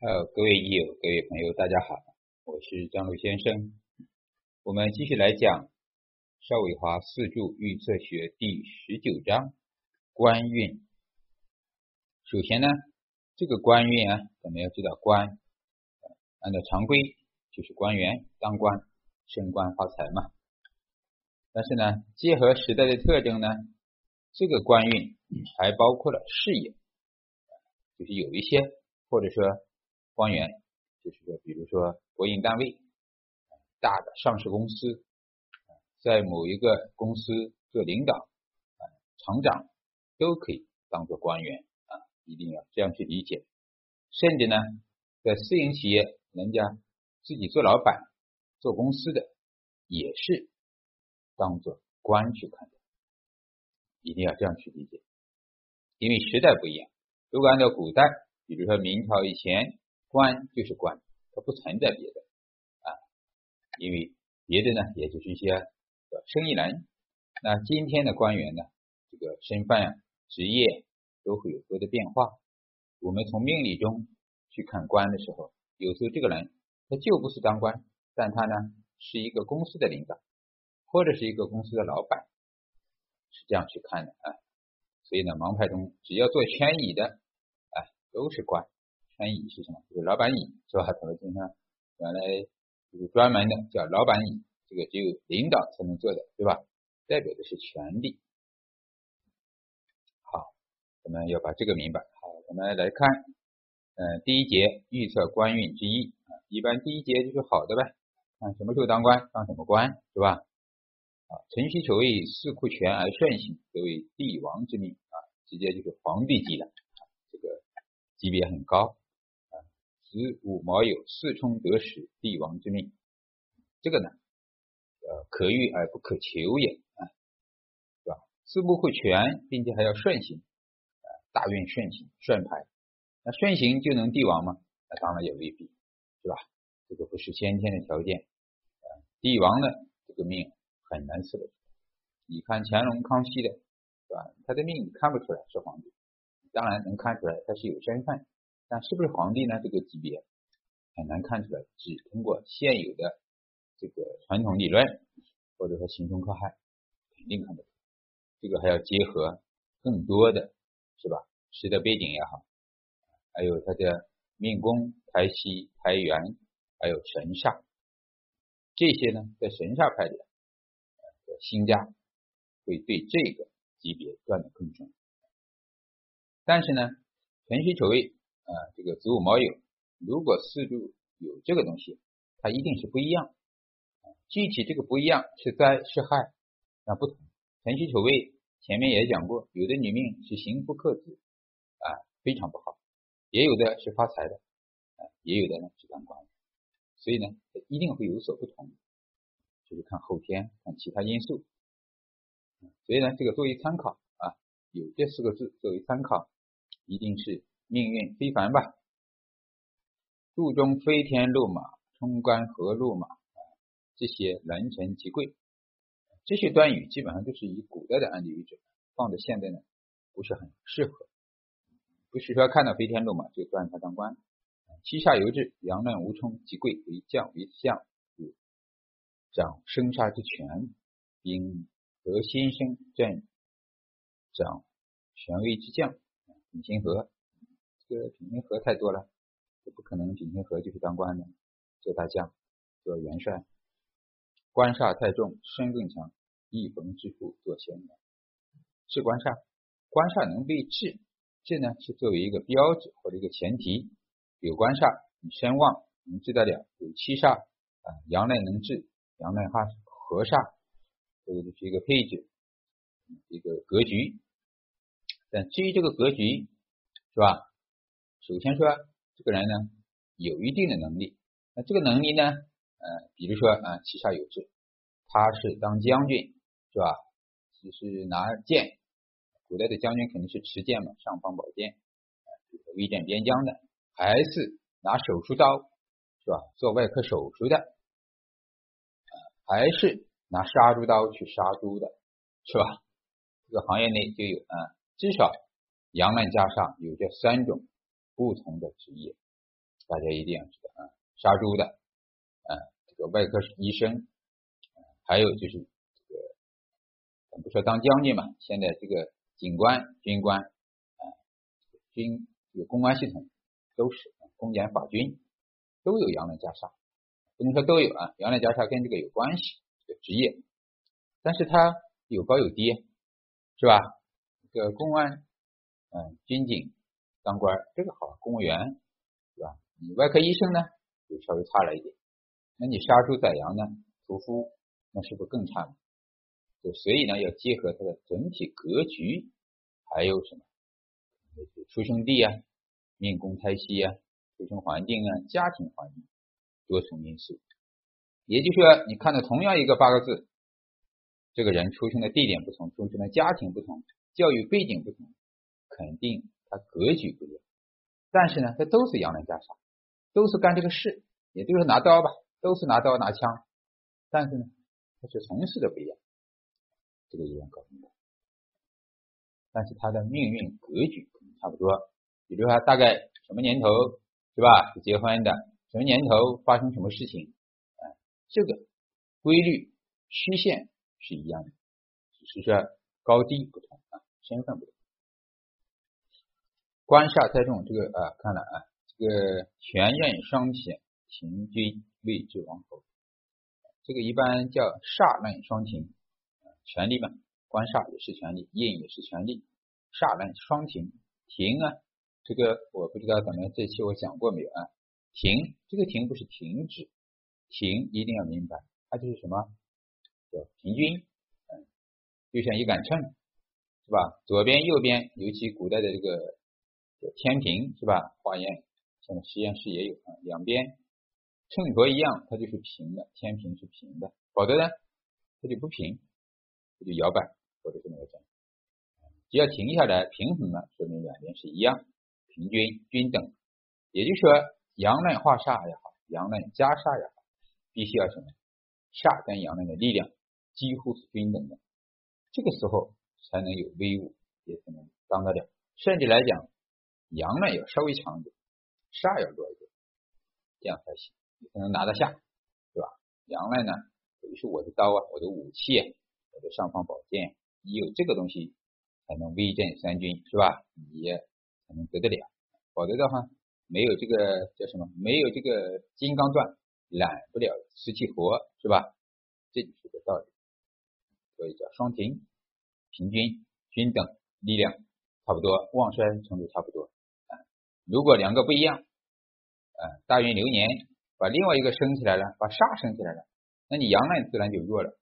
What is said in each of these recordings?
呃，各位益友、各位朋友，大家好，我是张璐先生。我们继续来讲邵伟华四柱预测学第十九章官运。首先呢，这个官运啊，咱们要知道官，按照常规就是官员当官、升官发财嘛。但是呢，结合时代的特征呢，这个官运还包括了事业，就是有一些或者说。官员就是说，比如说国营单位、大的上市公司，在某一个公司做领导、厂长都可以当做官员啊，一定要这样去理解。甚至呢，在私营企业，人家自己做老板、做公司的，也是当做官去看的，一定要这样去理解。因为时代不一样，如果按照古代，比如说明朝以前。官就是官，它不存在别的啊，因为别的呢，也就是一些生意人。那今天的官员呢，这个身份、职业都会有多的变化。我们从命理中去看官的时候，有时候这个人他就不是当官，但他呢是一个公司的领导，或者是一个公司的老板，是这样去看的啊。所以呢，盲派中只要做圈椅的，哎，都是官。圈椅是什么？就是老板椅，是吧？咱们经常原来就是专门的叫老板椅，这个只有领导才能坐的，对吧？代表的是权力。好，我们要把这个明白。好，我们来看，嗯，第一节预测官运之一啊，一般第一节就是好的呗，看什么时候当官，当什么官，是吧？啊，辰戌丑未四库全而顺行，则为帝王之命啊，直接就是皇帝级的，这个级别很高。子午卯酉四冲得时，帝王之命，这个呢，呃，可遇而不可求也啊，是吧？四部会全，并且还要顺行，啊，大运顺行，顺排，那顺行就能帝王吗？那当然也未必，是吧？这个不是先天的条件，啊，帝王呢，这个命很难测得。你看乾隆、康熙的，是吧？他的命你看不出来是皇帝，当然能看出来他是有身份。但是不是皇帝呢？这个级别很难看出来，只通过现有的这个传统理论或者说形冲克害，肯定看不出。这个还要结合更多的是吧？时代背景也好，还有他的命宫、胎息、胎元，还有神煞，这些呢，在神煞派里，星家会对这个级别断的更准。但是呢，辰戌丑未。啊，这个子午卯酉，如果四柱有这个东西，它一定是不一样。具体这个不一样是灾是害，那不同。辰戌丑未前面也讲过，有的女命是刑夫克子啊，非常不好；也有的是发财的，啊，也有的呢是当官的。所以呢，一定会有所不同，就是看后天，看其他因素。所以呢，这个作为参考啊，有这四个字作为参考，一定是。命运非凡吧，柱中飞天路马，冲冠和路马这些人臣极贵，这些短语基本上都是以古代的案例为准，放在现在呢不是很适合。不是说看到飞天路马就断他当官。七煞有志，阳乱无冲，极贵为将为相，掌生杀之权，并得先生正掌权威之将，鼎星河。这个品行合太多了，这不可能品行合就是当官的，做大将，做元帅，官煞太重，身更强，一逢之福做贤人，治官煞，官煞能被治，这呢是作为一个标志或者一个前提，有官煞，你身旺能治得了，有七煞啊，阳内能治，阳内哈和煞，这个就是一个配置，一个格局，但至于这个格局是吧？首先说，这个人呢有一定的能力，那这个能力呢，呃，比如说啊，旗下有志，他是当将军是吧？就是拿剑，古代的将军肯定是持剑嘛，尚方宝剑，威震边疆的，还是拿手术刀是吧？做外科手术的，还是拿杀猪刀去杀猪的，是吧？这个行业内就有啊，至少杨澜家上有这三种。不同的职业，大家一定要知道啊，杀猪的，啊，这个外科医生，还有就是这个，咱不说当将军嘛，现在这个警官、军官，啊，军这个公安系统都是公检法军都有洋人加杀，不能说都有啊，洋人加杀跟这个有关系，这个职业，但是它有高有低，是吧？这个公安，嗯，军警当官这个好，公务员。你外科医生呢，就稍微差了一点。那你杀猪宰羊呢，屠夫那是不是更差呢？就所以呢，要结合它的整体格局，还有什么？出生地啊，命宫胎息啊，出生环境啊，家庭环境多重因素。也就是说，你看到同样一个八个字，这个人出生的地点不同，出生的家庭不同，教育背景不同，肯定他格局不一样。但是呢，他都是阳人加杀。都是干这个事，也就是拿刀吧，都是拿刀拿枪，但是呢，他是从事的不一样，这个有点搞明白。但是他的命运格局差不多，比如说大概什么年头是吧？结婚的，什么年头发生什么事情，啊，这个规律曲线是一样的，只是说高低不同啊，身份不同。官煞太重，这个啊，看了啊。这个权任双体，停君位至王侯，这个一般叫煞任双停，权力嘛，官煞也是权力，印也是权力，煞任双停，停啊，这个我不知道咱们这期我讲过没有啊？停，这个停不是停止，停一定要明白，它就是什么？叫平均，嗯，就像一杆秤，是吧？左边右边，尤其古代的这个天平，是吧？化验现在。实验室也有啊，两边秤砣一样，它就是平的，天平是平的，否则呢，它就不平，它就摇摆或者是那个正。只要停下来平衡了，说明两边是一样，平均均等。也就是说，阳刃化煞也好，阳刃加煞也好，必须要什么？煞跟阳刃的力量几乎是均等的，这个时候才能有威武，也才能当得了。甚至来讲，阳呢要稍微强一点。煞要多一点，这样才行，你才能拿得下，对吧？阳呢，等于是我的刀啊，我的武器啊，我的尚方宝剑，你有这个东西才能威震三军，是吧？你才能得得了，否则的话，没有这个叫什么？没有这个金刚钻，揽不了瓷器活，是吧？这就是个道理。所以叫双停，平均均等，力量差不多，旺衰程度差不多。如果两个不一样，呃，大运流年把另外一个升起来了，把煞升起来了，那你阳呢自然就弱了，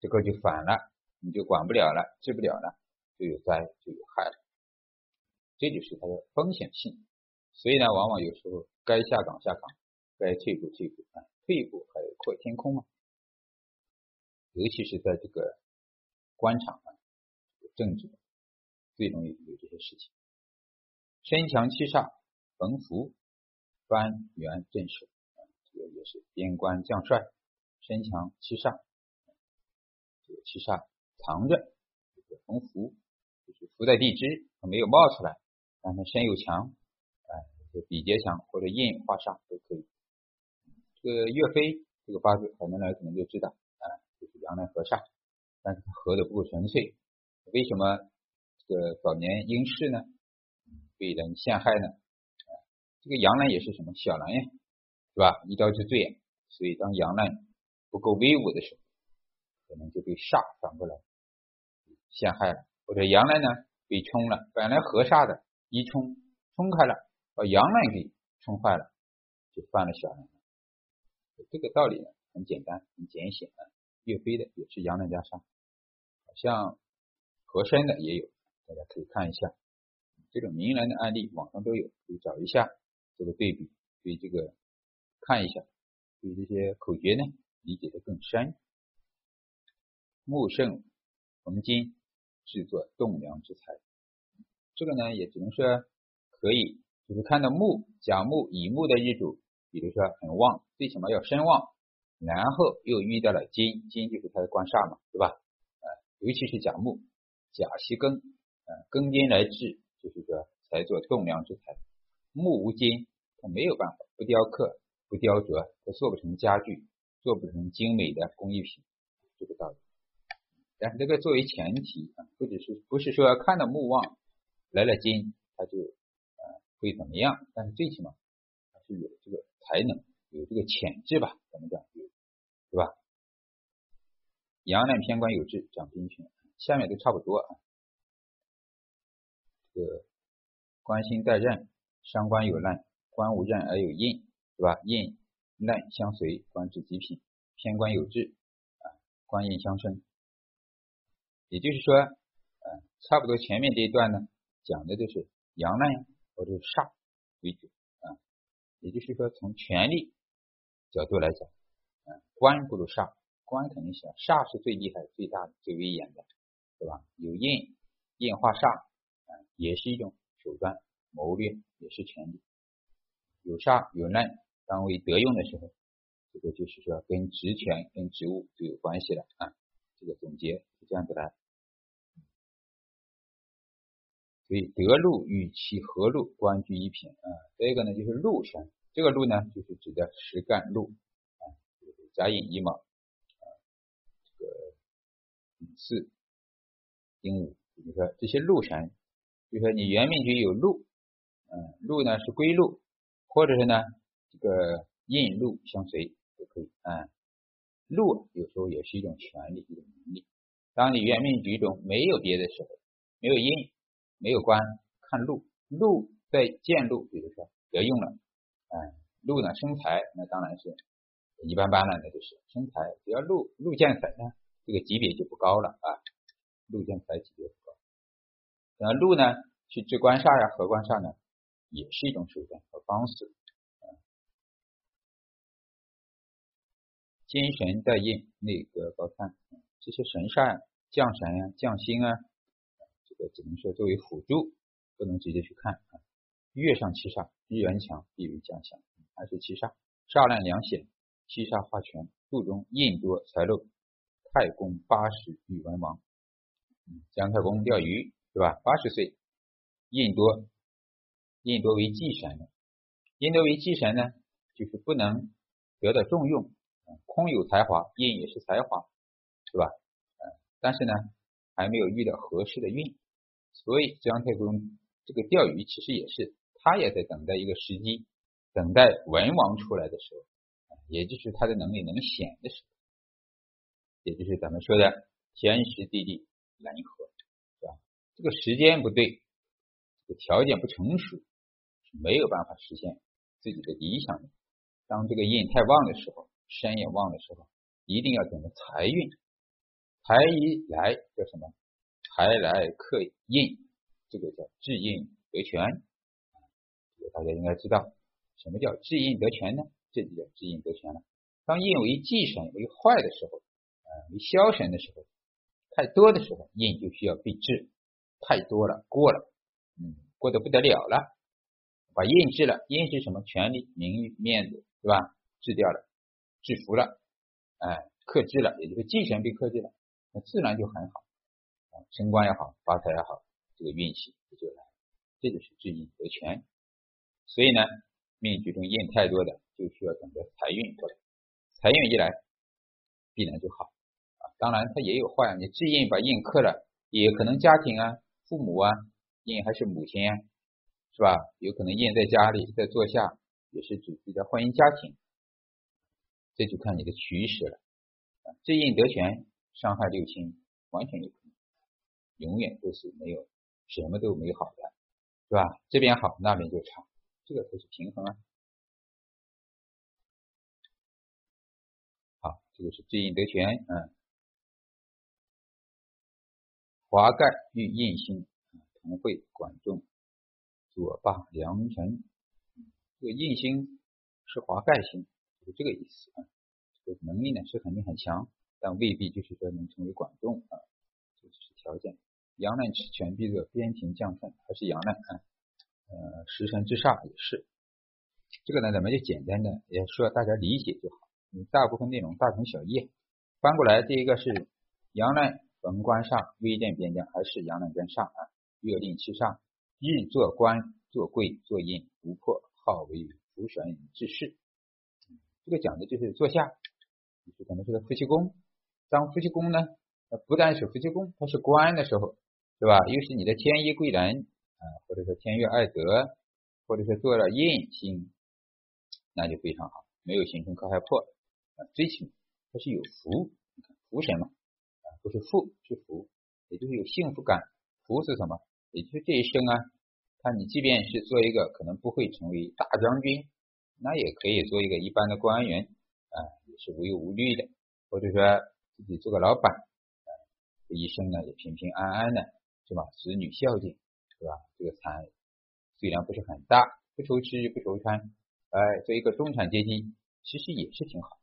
这个就反了，你就管不了了，治不了了，就有灾就有害了，这就是它的风险性。所以呢，往往有时候该下岗下岗，该退步退步啊，退步还有扩天空嘛。尤其是在这个官场啊，政治最容易有这些事情，身强七煞。横幅翻元镇守，这个也是边关将帅，身强七煞，这个七煞藏着，这个横幅就是伏在地支，它没有冒出来，但它身又强，哎，这比劫强或者印化煞都可以。这个岳飞这个八字，很多人可能就知道，啊，就是阳刃合煞，但是他合的不够纯粹，为什么这个早年应试呢？被人陷害呢？这个阳刃也是什么小人呀，是吧？一刀就对，所以当阳刃不够威武的时候，可能就被煞反过来陷害了，或者阳刃呢被冲了，本来合煞的，一冲冲开了，把阳刃给冲坏了，就犯了小人。这个道理呢很简单，很简显啊。岳飞的也是阳刃加煞，好像和珅的也有，大家可以看一下这种名人的案例，网上都有，可以找一下。这个对比，对这个看一下，对这些口诀呢理解的更深。木盛逢金，制作栋梁之材。这个呢也只能说可以，就是看到木甲木乙木的日主，比如说很旺，最起码要身旺，然后又遇到了金，金就是它的官煞嘛，对吧？啊，尤其是甲木，甲戌庚，啊，庚金来制，就是说才做栋梁之材。木无金，他没有办法。不雕刻、不雕琢，它做不成家具，做不成精美的工艺品，这个道理。但是这个作为前提啊，不只是不是说看到木旺来了金，它就呃会怎么样？但是最起码它是有这个才能，有这个潜质吧？怎么讲？对吧？阳难偏官有志，讲兵权，下面都差不多啊。这个官星在任，伤官有难，官无任而有印，是吧？印难相随，官至极品，偏官有志啊，官印相生。也就是说，呃，差不多前面这一段呢，讲的都是阳难或者是煞为主啊。也就是说，从权力角度来讲，嗯，官不如煞，官肯定是煞是最厉害、最大的、最威严的，对吧？有印，印化煞，啊，也是一种手段谋略，也是权力。有杀有难，当为德用的时候，这个就是说跟职权、跟职务就有关系了啊。这个总结是这样子来。所以德禄与其合禄，官居一品啊。这一个呢就是禄神，这个禄呢就是指的实干禄啊，甲寅乙卯啊，这个乙巳丁午，比如说这些禄神，比如说你原命局有禄，嗯，禄呢是归禄，或者是呢这个印禄相随都可以啊。禄有时候也是一种权利，一种能力。当你原命局中没有别的时候，没有印。没有官，看禄，禄在见禄，比如说得用了，嗯，禄呢生财，那当然是一般般了，那就是生财。只要禄禄见财呢，这个级别就不高了啊，禄见财级别不高。那禄呢去治官煞呀、合官煞呢，也是一种手段和方式。金神在印，内阁高看，这些神煞、将神呀、将星啊。这个只能说作为辅助，不能直接去看啊。月上七煞，日元强必为将相，还是七煞，煞烂两险，七煞化权，肚中印多财漏，太公八十遇文王，姜太公钓鱼是吧？八十岁，印多，印多为忌神，印多为忌神呢，就是不能得到重用，空有才华，印也是才华，是吧？但是呢，还没有遇到合适的运。所以姜太公这个钓鱼其实也是，他也在等待一个时机，等待文王出来的时候，也就是他的能力能显的时候，也就是咱们说的天时地利人和，是吧？这个时间不对，这个条件不成熟，没有办法实现自己的理想。当这个印太旺的时候，身也旺的时候，一定要等着财运，财一来叫什么？财来克印，这个叫制印得权。这个大家应该知道，什么叫制印得权呢？这就叫制印得权了。当印为忌神为坏的时候，呃，为消神的时候，太多的时候，印就需要被制。太多了，过了，嗯，过得不得了了，把印制了。印是什么？权力、名誉、面子，对吧？制掉了，制服了，哎，克制了，也就是忌神被克制了，那自然就很好。啊升官也好，发财也好，这个运气也就来了，这就是制印得权。所以呢，命局中印太多的，就需要等着财运过来。财运一来，必然就好啊。当然，它也有坏，你制印把印克了，也可能家庭啊、父母啊，印还是母亲啊，是吧？有可能印在家里，在坐下，也是指自己的婚姻家庭。这就看你的取舍了。制印得权，伤害六亲，完全有可能。永远都是没有什么都没好的，是吧？这边好，那边就差，这个才是平衡啊。好，这个是知印得权，嗯。华盖与印星同会管仲，左霸良辰。这个印星是华盖星，就是这个意思啊。这个能力呢是肯定很强，但未必就是说能成为管仲啊，这只是条件。阳难持权必热，边庭降顺，还是阳难啊？呃，时辰之煞也是。这个呢，咱们就简单的也说大家理解就好。嗯，大部分内容大同小异。翻过来，第一个是阳难逢官煞，微见边将，还是阳难跟煞啊？月令七煞，日做官做贵做印，不破，号为福神治世。这个讲的就是坐下，就是可能是个夫妻宫。当夫妻宫呢，不但是夫妻宫，它是官的时候，是吧？又是你的天一贵人啊，或者说天月二德，或者是做了印星，那就非常好，没有形成克害破啊，最起码它是有福，福神嘛啊，不是富是福，也就是有幸福感。福是什么？也就是这一生啊，看你即便是做一个可能不会成为大将军。那也可以做一个一般的官员啊，也是无忧无虑的，或者说自己做个老板啊，这一生呢也平平安安的，是吧？子女孝敬，是吧？这个财虽然不是很大，不愁吃不愁穿，哎，做一个中产阶级，其实也是挺好，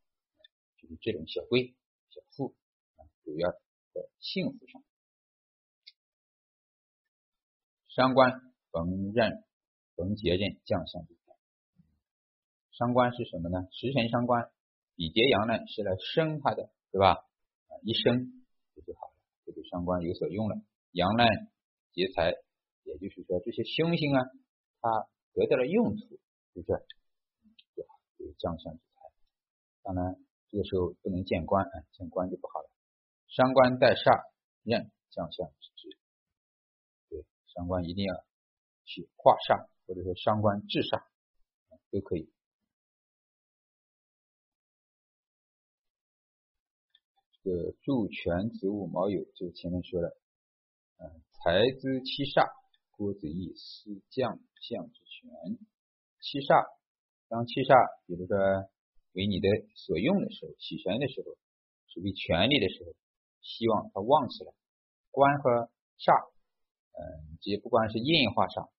就是这种小贵小富啊，主要在幸福上。伤官逢任逢劫任将相。伤官是什么呢？食神伤官，比劫阳呢是来生他的，对吧？一生这就好了，这对伤官有所用了。阳呢劫财，也就是说这些凶星啊，它得到了用途，就是？就好，有将相之财。当然这个时候不能见官，啊，见官就不好了。伤官带煞，任将相之职。对，伤官一定要去化煞，或者说伤官制煞，都可以。这个助权子午卯酉，就前面说了，嗯，财资七煞，郭子仪是将相之权，七煞，当七煞，比如说为你的所用的时候，起权的时候，属于权力的时候，希望它旺起来。官和煞，嗯，这不光是印化煞，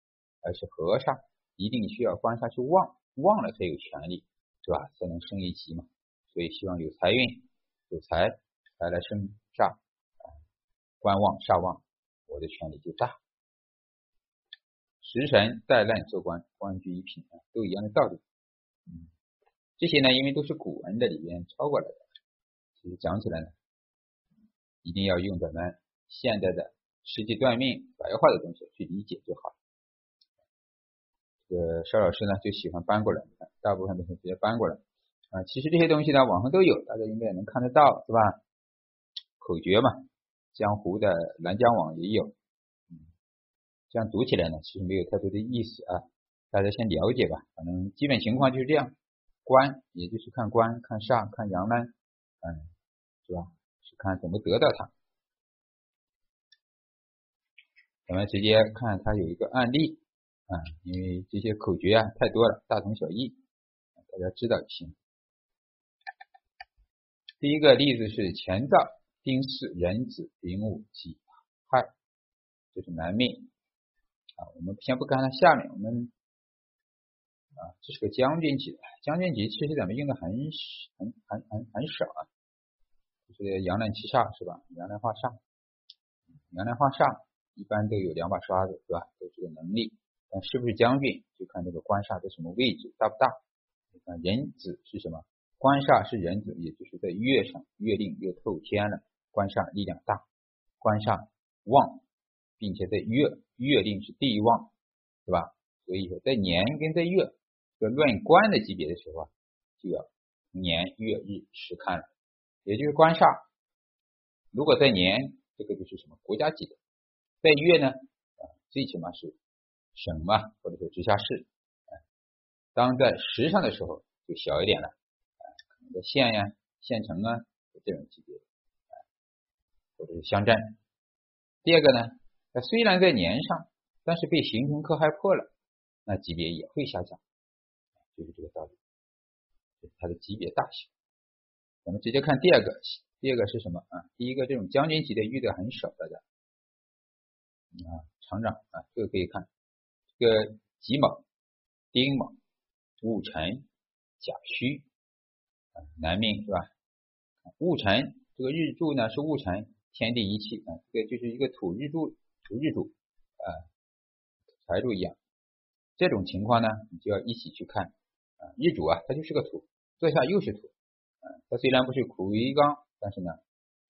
而是合煞，一定需要官煞去旺，旺了才有权力，是吧？才能升一级嘛。所以希望有财运，有财。来来生煞，官旺煞旺，我的权力就大。食神带烂做官，官居一品啊，都一样的道理。嗯，这些呢，因为都是古文的里边抄过来的，其实讲起来呢，一定要用咱们现在的实际断命白话的东西去理解就好。这个邵老师呢，就喜欢搬过来，大部分都是直接搬过来啊。其实这些东西呢，网上都有，大家应该也能看得到，是吧？口诀嘛，江湖的南江网也有，这样读起来呢，其实没有太多的意思啊，大家先了解吧，反正基本情况就是这样，官也就是看官、看煞、看阳呢，嗯，是吧？是看怎么得到它。咱们直接看它有一个案例啊，因为这些口诀啊太多了，大同小异，大家知道就行。第一个例子是前兆。丁巳、壬子、丙午、己亥，这是男命啊。我们先不看它下面，我们啊，这是个将军级的将军级，其实咱们用的很很很很很少啊。就是阳难七煞是吧？阳难化煞，阳难化煞一般都有两把刷子是吧？都这个能力，但是不是将军就看这个官煞在什么位置，大不大？你看壬子是什么？官煞是壬子，也就是在月上，月令又透天了。官煞力量大，官煞旺，并且在月月令是地旺，是吧？所以说在年跟在月这论官的级别的时候啊，就要年月日时看了。也就是官煞，如果在年，这个就是什么国家级的；在月呢，啊，最起码是省嘛，或者说直辖市。当在时上的时候就小一点了，啊，可能在县呀、县城啊这种级别。或者是乡镇。第二个呢，它虽然在年上，但是被形成克害破了，那级别也会下降，就是这个道理。它的级别大小。我们直接看第二个，第二个是什么啊？第一个这种将军级的遇的很少，大家啊，厂长啊，这个可以看，这个己卯、丁卯、戊辰、甲戌啊，男命是吧？戊辰这个日柱呢是戊辰。天地一气啊，这个就是一个土日柱，土日柱啊，财柱一样。这种情况呢，你就要一起去看啊。日主啊，它就是个土，坐下又是土啊。它虽然不是苦于一刚，但是呢，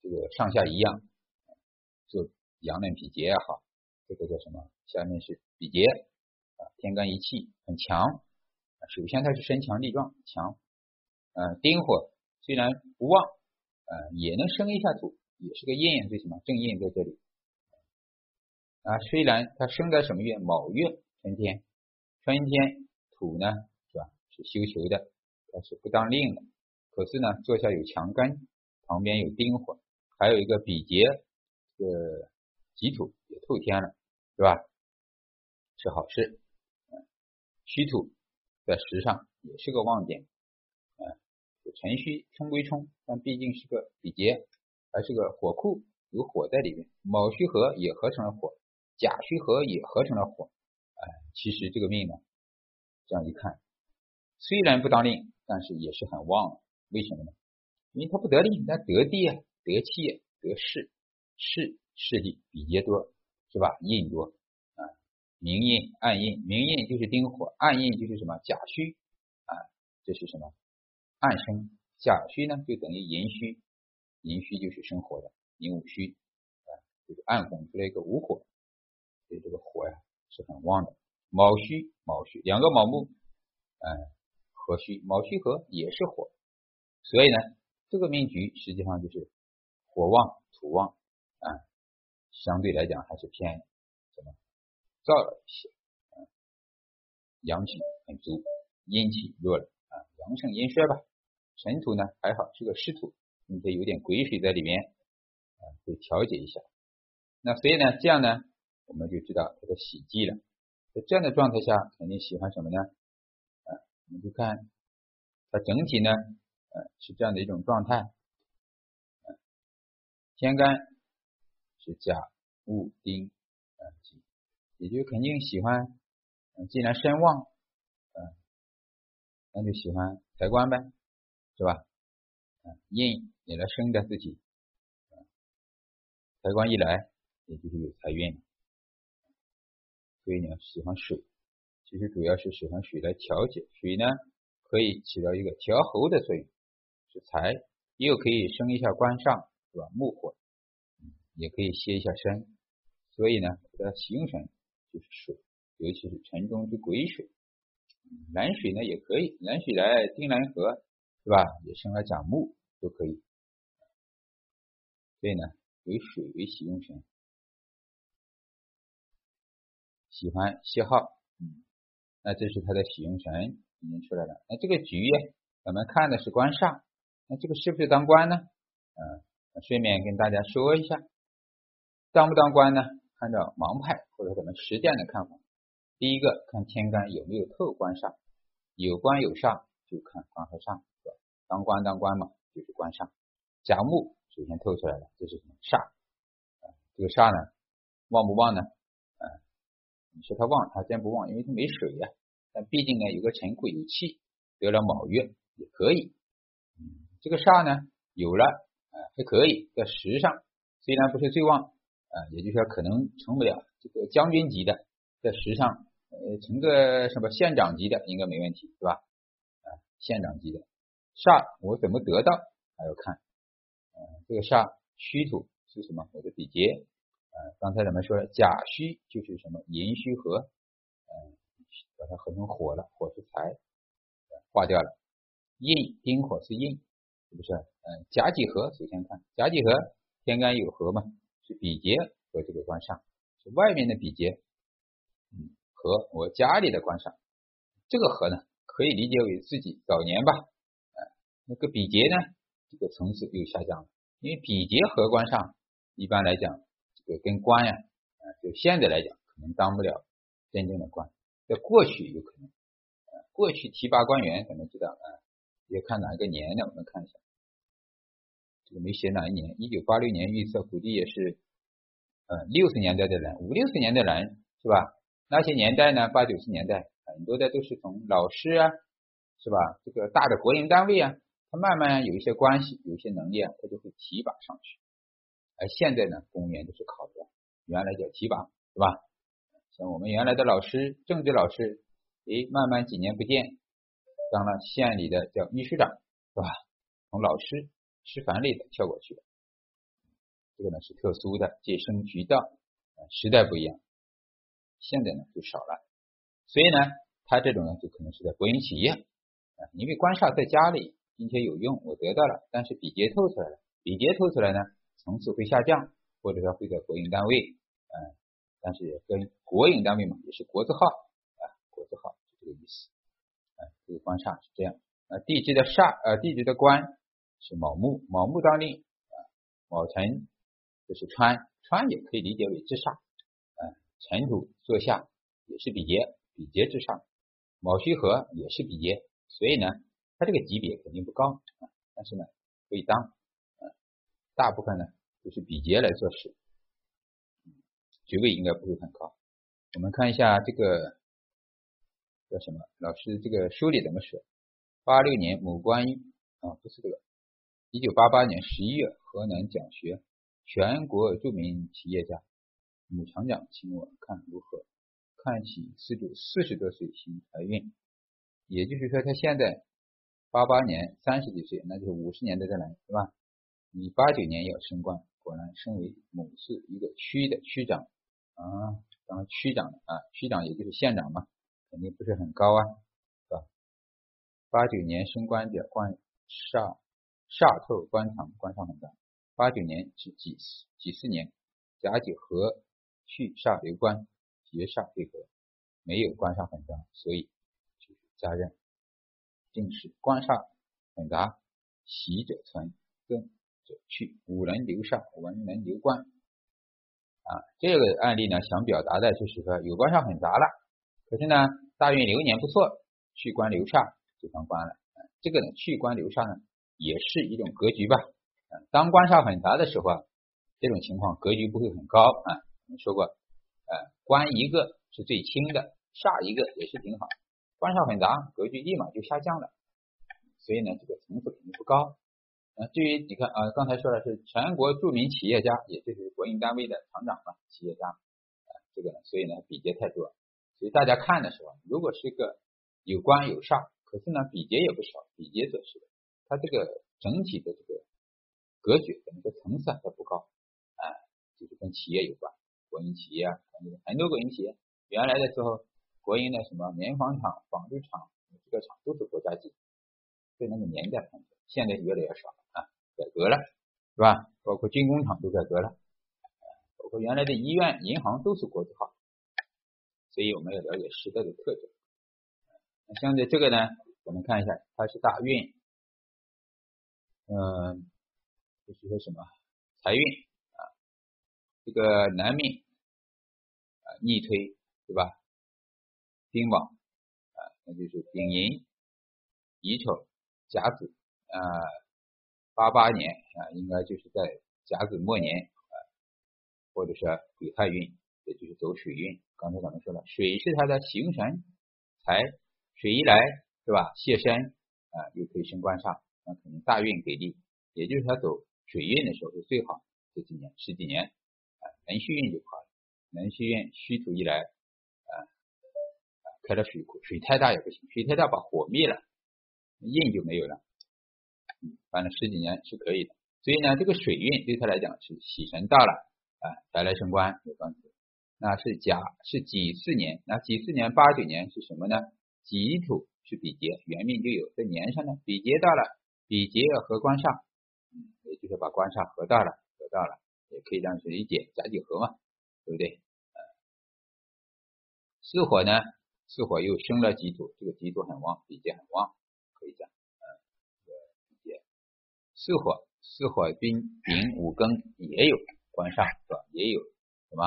这个上下一样，做阳刃比劫也好，这个叫什么？下面是比劫啊，天干一气很强，首先它是身强力壮，强，呃，丁火虽然不旺，呃，也能生一下土，也是个印，最什么正印在这里？啊，虽然它生在什么月？卯月，春天，春天土呢是吧？是修求的，它是不当令的。可是呢，坐下有强根，旁边有丁火，还有一个比劫，这个己土也透天了，是吧？是好事。虚土在时上也是个旺点，嗯，辰戌冲归冲，但毕竟是个比劫，还是个火库，有火在里面。卯戌合也合成了火，甲戌合也合成了火。哎，其实这个命呢，这样一看，虽然不当令，但是也是很旺。为什么呢？因为他不得令，但得地啊，得气啊，得势，势势力比劫多，是吧？印多啊。明印、暗印，明印就是丁火，暗印就是什么甲戌啊？这是什么暗生？甲戌呢就等于寅戌，寅戌就是生火的，寅午戌啊，就是暗拱出来一个午火，所以这个火呀是很旺的。卯戌、卯戌两个卯木，嗯，合戌，卯戌合也是火，所以呢，这个命局实际上就是火旺土旺，相对来讲还是偏什么。燥了一些，阳气很足，阴气弱了啊，阳盛阴衰吧。尘土呢还好，是个湿土，并且有点癸水在里面啊，会调节一下。那所以呢，这样呢，我们就知道它的喜忌了。在这样的状态下，肯定喜欢什么呢？啊，我们就看它整体呢，呃，是这样的一种状态。天干是甲戊丁。己也就肯定喜欢，既然身旺，嗯，那就喜欢财官呗，是吧？嗯，印也来生着自己，财官一来，也就是有财运，所以呢，喜欢水，其实主要是喜欢水来调节，水呢可以起到一个调喉的作用，是财，又可以生一下官上，是吧？木火，也可以歇一下身，所以呢，它的喜用神。就是水，尤其是城中之癸水，蓝水呢也可以，蓝水来丁蓝河，是吧？也生来长木都可以。所以呢，以水为喜用神，喜欢谢号，嗯，那这是他的喜用神已经出来了。那这个局，咱们看的是官煞，那这个是不是当官呢？嗯，顺便跟大家说一下，当不当官呢？按照盲派或者咱们实践的看法，第一个看天干有没有透官煞，有官有煞就看官和煞，当官当官嘛，就是官煞。甲木首先透出来了，这是什么煞？这个煞呢，旺不旺呢？啊，你说它旺，它先不旺，因为它没水呀。但毕竟呢，有个辰库有气，得了卯月也可以。这个煞呢有了，啊还可以，在时上虽然不是最旺。啊，也就是说，可能成不了这个将军级的，在时上，呃，成个什么县长级的，应该没问题，是吧？啊，县长级的煞，我怎么得到？还要看，呃，这个煞虚土是什么？我的比劫，啊，刚才咱们说了，甲戌就是什么？寅戌合，嗯，把它合成火了，火是财，化掉了。印丁火是印，是不是？嗯，甲己合，首先看甲己合，天干有合嘛？比劫和这个官煞是外面的比劫，嗯，和我家里的官煞，这个和呢可以理解为自己早年吧，啊，那个比劫呢，这个层次又下降了，因为比劫和官煞一般来讲，这个跟官呀，啊，就现在来讲可能当不了真正的官，在过去有可能，啊，过去提拔官员，咱们知道啊，要看哪个年呢？我们看一下。这个没写哪一年？一九八六年预测，估计也是，呃，六十年代的人，五六十年的人是吧？那些年代呢，八九十年代，很多的都是从老师啊，是吧？这个大的国营单位啊，他慢慢有一些关系，有一些能力啊，他就会提拔上去。而现在呢，公务员都是考的，原来叫提拔，是吧？像我们原来的老师，政治老师，诶，慢慢几年不见，当了县里的叫秘书长，是吧？从老师。吃饭类的跳过去了，这个呢是特殊的晋升渠道，时代不一样，现在呢就少了，所以呢他这种呢就可能是在国营企业啊，因为官煞在家里并且有用，我得到了，但是比劫透出来了，比劫透出来呢，层次会下降，或者说会在国营单位，啊，但是跟国营单位嘛，也是国字号啊，国字号是这个意思，啊，这个官煞是这样，啊，地支的煞，呃，地支的官是卯木，卯木当令啊，卯辰就是川，川也可以理解为之上，啊，辰土坐下也是比劫，比劫之上。卯戌合也是比劫，所以呢，它这个级别肯定不高啊，但是呢，可以当，啊，大部分呢都是比劫来做事，爵位应该不会很高。我们看一下这个叫什么？老师这个书里怎么说？八六年某官啊，不是这个，一九八八年十一月，河南讲学，全国著名企业家，母厂长，请我看如何？看起四主四十多岁行财运，也就是说他现在八八年三十几岁，那就是五十年代的人，是吧？你八九年要升官，果然升为某市一个区的区长啊，当区长啊，区长也就是县长嘛，肯定不是很高啊，是吧？八九年升官者官煞煞透官场，官场很大。八九年是几几四年，甲己合去煞留官。劫煞配合，没有官煞混杂，所以就是加任。正是官煞混杂，喜者存，更者去。五人留煞，文人留官。啊，这个案例呢，想表达的就是说，有官煞混杂了，可是呢，大运流年不错，去官留煞就当官了。这个呢，去官留煞呢，也是一种格局吧。当官煞混杂的时候啊，这种情况格局不会很高啊。我们说过。呃，官一个是最轻的，煞一个也是挺好，官煞混杂，格局立马就下降了，所以呢，这个层次肯定不高。啊，至于你看啊，刚才说的是全国著名企业家，也就是国营单位的厂长嘛，企业家，啊，这个呢，所以呢，比劫太多，所以大家看的时候，如果是一个有官有煞，可是呢，比劫也不少，比劫则是的，它这个整体的这个格局，整个层次还不高，啊，就是跟企业有关。国营企业啊，很多国营企业，原来的时候，国营的什么棉纺厂、纺织厂、这个厂都是国家级，对那个年代，现在越来越少了啊，改革了，是吧？包括军工厂都改革了，包括原来的医院、银行都是国字号，所以我们要了解时代的特征。那相对这个呢，我们看一下，它是大运，嗯，就是说什么财运啊。这个男命啊逆推对吧？丁卯啊，那就是丙寅、乙丑、甲子啊，八八年啊，应该就是在甲子末年啊，或者说癸亥运，也就是走水运。刚才咱们说了，水是它的行神财，水一来是吧？泄身啊，又可以升官煞，那可能大运给力，也就是他走水运的时候是最好这几年十几年啊。能续运就好了，能续运虚土一来，啊，开了水库，水太大也不行，水太大把火灭了，印就没有了。嗯反正十几年是可以的，所以呢，这个水运对他来讲是喜神到了，啊，才来升官有帮助。那是甲是己巳年，那己巳年八九年是什么呢？己土是比劫，原命就有在年上呢，比劫到了，比劫要合官煞，嗯，也就是把官煞合到了，合到了。也可以这样去理解，甲己合嘛，对不对？巳火呢，巳火又生了几土，这个几土很旺，比劫很旺，可以讲，嗯，这个比劫。巳火，巳火兵丙午庚也有官煞，是吧？也有什么？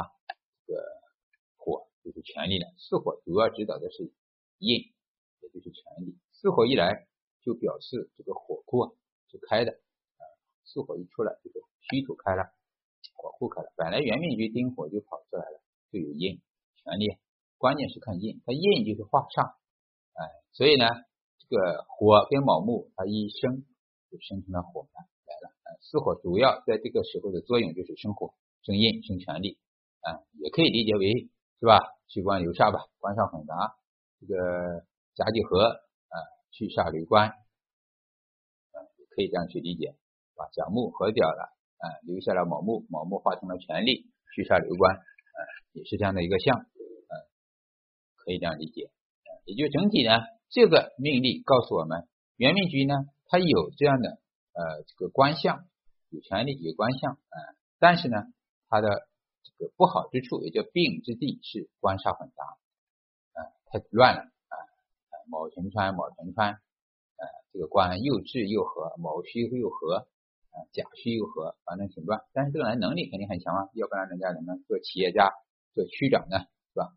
这个火就是权力了。巳火主要指导的是印，也就是权力。巳火一来，就表示这个火库啊是开的，啊，巳火一出来，这个虚土开了。火库开了，本来原命局丁火就跑出来了，就有印权力，关键是看印，它印就是化煞，哎，所以呢，这个火跟卯木它一生就生成了火来来了，哎，四火主要在这个时候的作用就是生火、生印、生权力，啊，也可以理解为是吧？去官留煞吧，官煞混杂，这个甲己合，去煞留官，啊，可以这样去理解，把甲木合掉了。啊，留下了卯木，卯木化成了权力，去煞流官，啊，也是这样的一个象，啊，可以这样理解，啊，也就整体呢，这个命令告诉我们，原命局呢，它有这样的呃这个官相，有权利有官相啊，但是呢，它的这个不好之处，也叫病之地是官煞混杂，啊，太乱了卯辰穿卯辰穿，呃，这个官又智又和，卯戌又合。啊，甲戌又合，反正挺乱，但是这个人能力肯定很强啊，要不然人家怎么做企业家、做区长呢，是吧？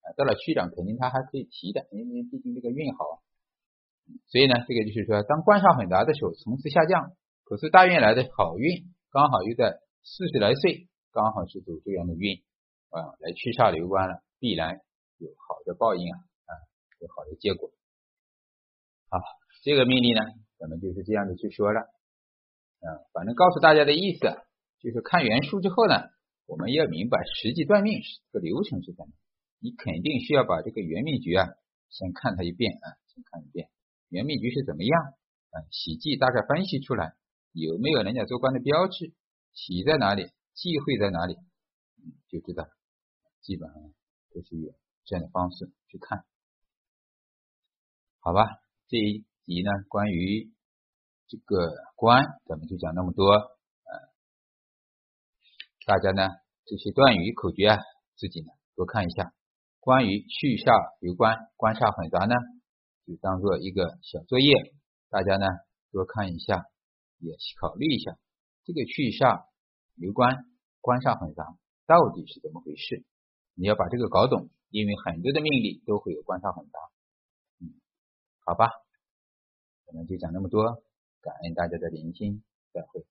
啊，到了区长，肯定他还可以提的，因为毕竟这个运好。所以呢，这个就是说，当官煞混杂的时候，层次下降，可是大运来的好运，刚好又在四十来岁，刚好是走这样的运啊，来驱煞流官了，必然有好的报应，啊，有好的结果。好，这个命令呢，咱们就是这样子去说了。啊，反正告诉大家的意思，就是看原书之后呢，我们要明白实际断命是这个流程是怎么。你肯定需要把这个原命局啊，先看它一遍啊，先看一遍。原命局是怎么样？啊，喜忌大概分析出来，有没有人家做官的标志，喜在哪里，忌讳在哪里，就知道，基本上都是有这样的方式去看，好吧？这一集呢，关于。这个官，咱们就讲那么多，呃，大家呢这些断语口诀啊，自己呢多看一下。关于去煞留官、官煞混杂呢，就当做一个小作业，大家呢多看一下，也考虑一下这个去煞留官、官煞混杂到底是怎么回事。你要把这个搞懂，因为很多的命理都会有官煞混杂。好吧，我们就讲那么多。感恩大家的聆听，再会。